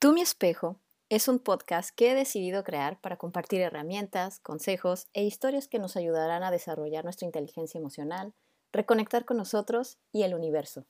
Tú mi espejo es un podcast que he decidido crear para compartir herramientas, consejos e historias que nos ayudarán a desarrollar nuestra inteligencia emocional, reconectar con nosotros y el universo.